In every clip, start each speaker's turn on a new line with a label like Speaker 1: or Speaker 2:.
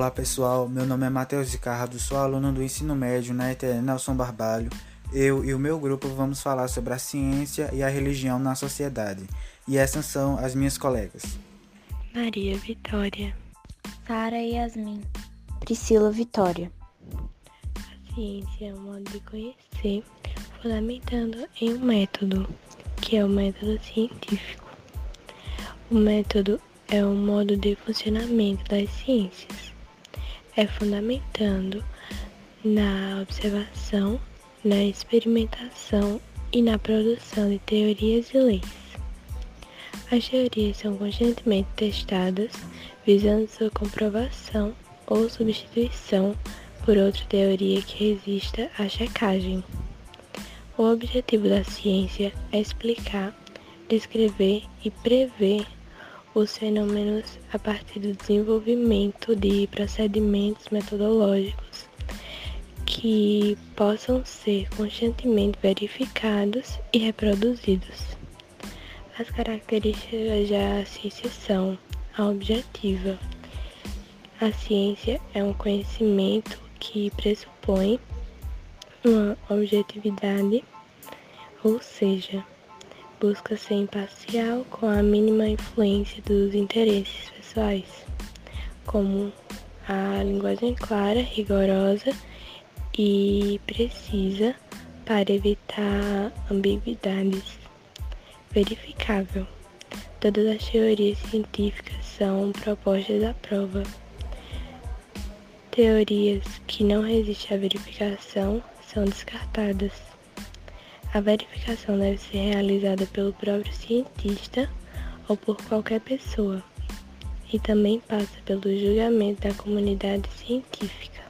Speaker 1: Olá pessoal, meu nome é Matheus Ricardo, sou aluno do ensino médio na ETN Nelson Barbalho. Eu e o meu grupo vamos falar sobre a ciência e a religião na sociedade. E essas são as minhas colegas.
Speaker 2: Maria Vitória,
Speaker 3: Sara Yasmin, Priscila Vitória.
Speaker 2: A ciência é um modo de conhecer, fundamentando em um método, que é o método científico. O método é um modo de funcionamento das ciências. É fundamentando na observação, na experimentação e na produção de teorias e leis. As teorias são constantemente testadas, visando sua comprovação ou substituição por outra teoria que resista à checagem. O objetivo da ciência é explicar, descrever e prever os fenômenos a partir do desenvolvimento de procedimentos metodológicos que possam ser constantemente verificados e reproduzidos. As características da ciência são a objetiva. A ciência é um conhecimento que pressupõe uma objetividade, ou seja, busca ser imparcial com a mínima influência dos interesses pessoais, como a linguagem clara, rigorosa e precisa para evitar ambiguidades verificável. Todas as teorias científicas são propostas à prova. Teorias que não resistem à verificação são descartadas. A verificação deve ser realizada pelo próprio cientista ou por qualquer pessoa, e também passa pelo julgamento da comunidade científica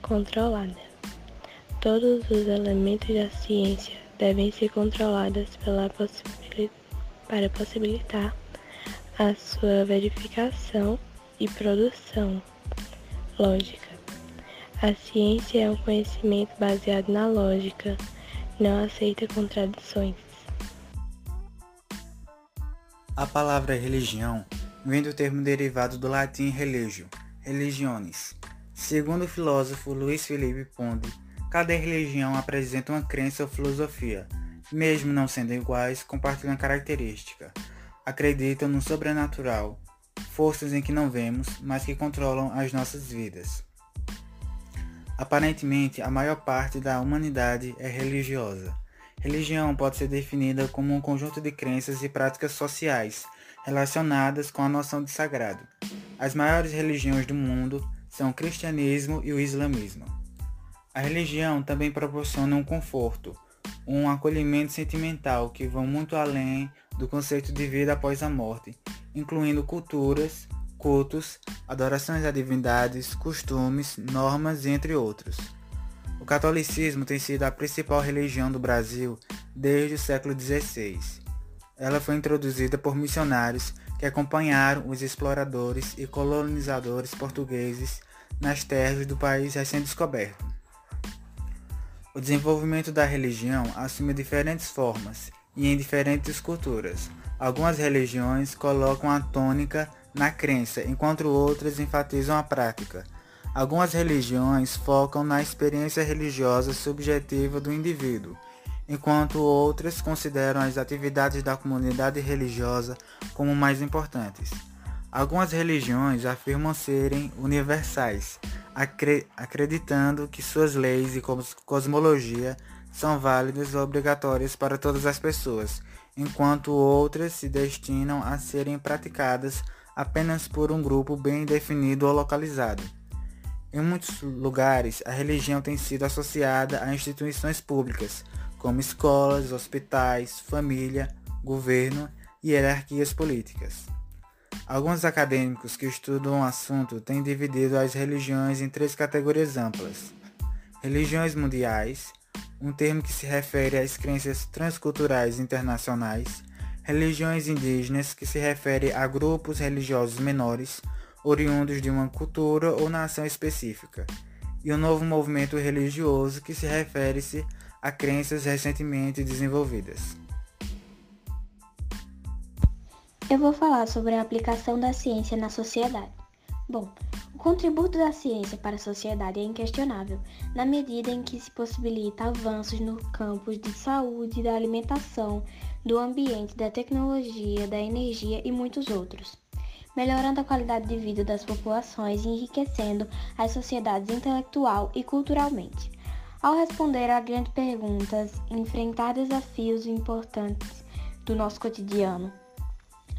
Speaker 2: controlada. Todos os elementos da ciência devem ser controladas pela para possibilitar a sua verificação e produção lógica. A ciência é um conhecimento baseado na lógica, não aceita contradições.
Speaker 1: A palavra religião vem do termo derivado do latim religio, religiones. Segundo o filósofo Luiz Felipe Ponde, Cada religião apresenta uma crença ou filosofia, mesmo não sendo iguais, compartilham característica. Acreditam no sobrenatural, forças em que não vemos, mas que controlam as nossas vidas. Aparentemente, a maior parte da humanidade é religiosa. Religião pode ser definida como um conjunto de crenças e práticas sociais relacionadas com a noção de sagrado. As maiores religiões do mundo são o cristianismo e o islamismo. A religião também proporciona um conforto, um acolhimento sentimental que vão muito além do conceito de vida após a morte, incluindo culturas, cultos, adorações a divindades, costumes, normas, entre outros. O catolicismo tem sido a principal religião do Brasil desde o século XVI. Ela foi introduzida por missionários que acompanharam os exploradores e colonizadores portugueses nas terras do país recém-descoberto. O desenvolvimento da religião assume diferentes formas e em diferentes culturas. Algumas religiões colocam a tônica na crença, enquanto outras enfatizam a prática. Algumas religiões focam na experiência religiosa subjetiva do indivíduo, enquanto outras consideram as atividades da comunidade religiosa como mais importantes. Algumas religiões afirmam serem universais, acreditando que suas leis e cosmologia são válidas ou obrigatórias para todas as pessoas, enquanto outras se destinam a serem praticadas apenas por um grupo bem definido ou localizado. Em muitos lugares, a religião tem sido associada a instituições públicas, como escolas, hospitais, família, governo e hierarquias políticas. Alguns acadêmicos que estudam o assunto têm dividido as religiões em três categorias amplas: religiões mundiais, um termo que se refere às crenças transculturais internacionais, religiões indígenas, que se refere a grupos religiosos menores, oriundos de uma cultura ou nação específica, e o um novo movimento religioso, que se refere-se a crenças recentemente desenvolvidas.
Speaker 3: Eu vou falar sobre a aplicação da ciência na sociedade. Bom,
Speaker 4: contributo da ciência para a sociedade é inquestionável, na medida em que se possibilita avanços no campos de saúde, da alimentação, do ambiente, da tecnologia, da energia e muitos outros, melhorando a qualidade de vida das populações e enriquecendo as sociedades intelectual e culturalmente. Ao responder a grandes perguntas, enfrentar desafios importantes do nosso cotidiano,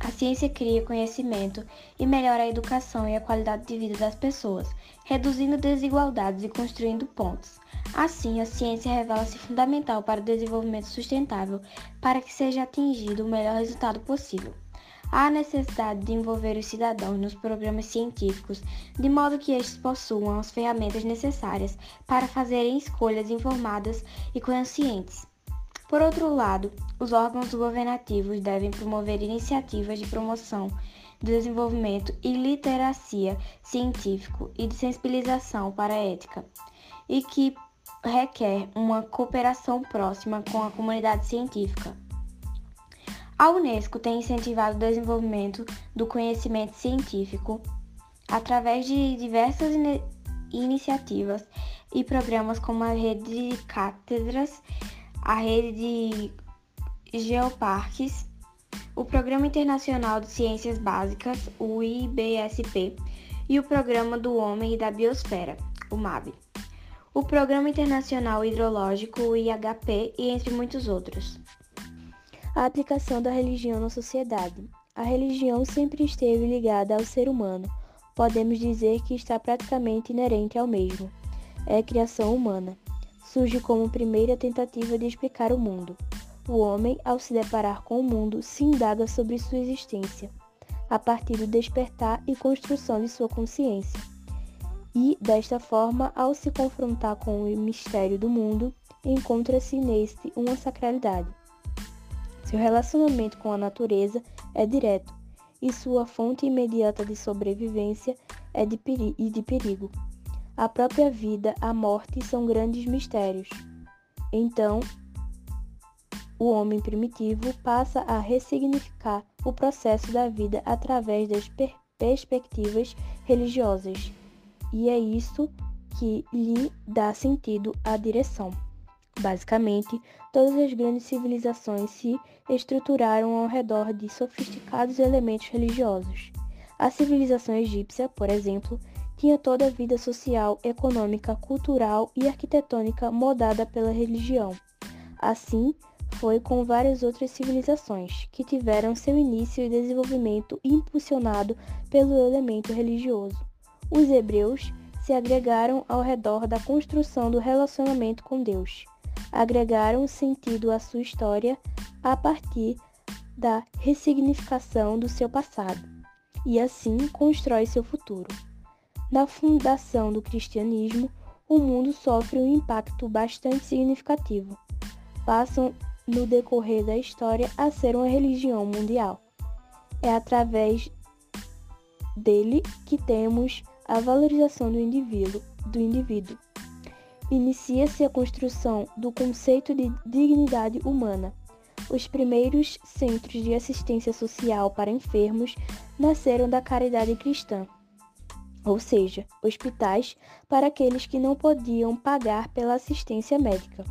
Speaker 4: a ciência cria conhecimento e melhora a educação e a qualidade de vida das pessoas, reduzindo desigualdades e construindo pontes. Assim, a ciência revela-se fundamental para o desenvolvimento sustentável, para que seja atingido o melhor resultado possível. Há necessidade de envolver os cidadãos nos programas científicos, de modo que estes possuam as ferramentas necessárias para fazerem escolhas informadas e conscientes. Por outro lado, os órgãos governativos devem promover iniciativas de promoção desenvolvimento e literacia científico e de sensibilização para a ética, e que requer uma cooperação próxima com a comunidade científica. A Unesco tem incentivado o desenvolvimento do conhecimento científico através de diversas in iniciativas e programas como a rede de cátedras a rede de geoparques, o Programa Internacional de Ciências Básicas, o IBSP, e o Programa do Homem e da Biosfera, o MAB, o Programa Internacional Hidrológico, o IHP, e entre muitos outros.
Speaker 3: A aplicação da religião na sociedade. A religião sempre esteve ligada ao ser humano. Podemos dizer que está praticamente inerente ao mesmo. É criação humana surge como primeira tentativa de explicar o mundo. O homem, ao se deparar com o mundo, se indaga sobre sua existência, a partir do despertar e construção de sua consciência. E, desta forma, ao se confrontar com o mistério do mundo, encontra-se neste uma sacralidade. Seu relacionamento com a natureza é direto, e sua fonte imediata de sobrevivência é de, e de perigo. A própria vida, a morte são grandes mistérios. Então, o homem primitivo passa a ressignificar o processo da vida através das per perspectivas religiosas, e é isso que lhe dá sentido à direção. Basicamente, todas as grandes civilizações se estruturaram ao redor de sofisticados elementos religiosos. A civilização egípcia, por exemplo, tinha toda a vida social, econômica, cultural e arquitetônica modada pela religião. Assim, foi com várias outras civilizações, que tiveram seu início e desenvolvimento impulsionado pelo elemento religioso. Os hebreus se agregaram ao redor da construção do relacionamento com Deus. Agregaram sentido à sua história a partir da ressignificação do seu passado, e assim constrói seu futuro. Na fundação do cristianismo, o mundo sofre um impacto bastante significativo. Passam, no decorrer da história, a ser uma religião mundial. É através dele que temos a valorização do indivíduo. Do indivíduo. Inicia-se a construção do conceito de dignidade humana. Os primeiros centros de assistência social para enfermos nasceram da caridade cristã ou seja, hospitais para aqueles que não podiam pagar pela assistência médica.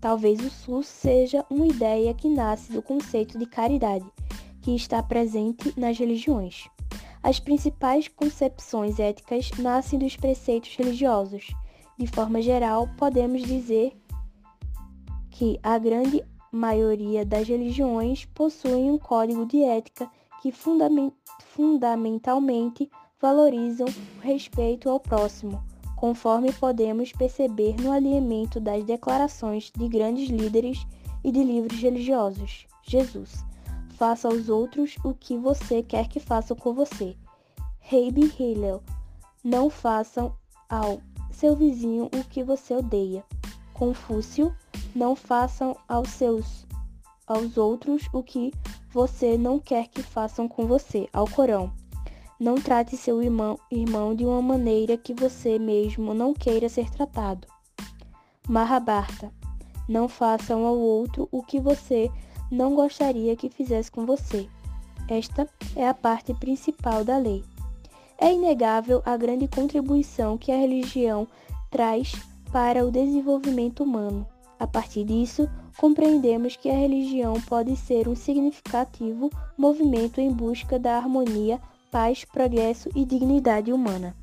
Speaker 3: Talvez o SUS seja uma ideia que nasce do conceito de caridade, que está presente nas religiões. As principais concepções éticas nascem dos preceitos religiosos. De forma geral, podemos dizer que a grande maioria das religiões possuem um código de ética que fundamentalmente valorizam o respeito ao próximo, conforme podemos perceber no alinhamento das declarações de grandes líderes e de livros religiosos. Jesus, faça aos outros o que você quer que façam com você. Reibe Hillel, não façam ao seu vizinho o que você odeia. Confúcio, não façam aos seus aos outros o que você não quer que façam com você. Ao Corão. Não trate seu irmão, irmão de uma maneira que você mesmo não queira ser tratado. Mahabharata. Não faça um ao outro o que você não gostaria que fizesse com você. Esta é a parte principal da lei. É inegável a grande contribuição que a religião traz para o desenvolvimento humano. A partir disso, compreendemos que a religião pode ser um significativo movimento em busca da harmonia, paz, progresso e dignidade humana.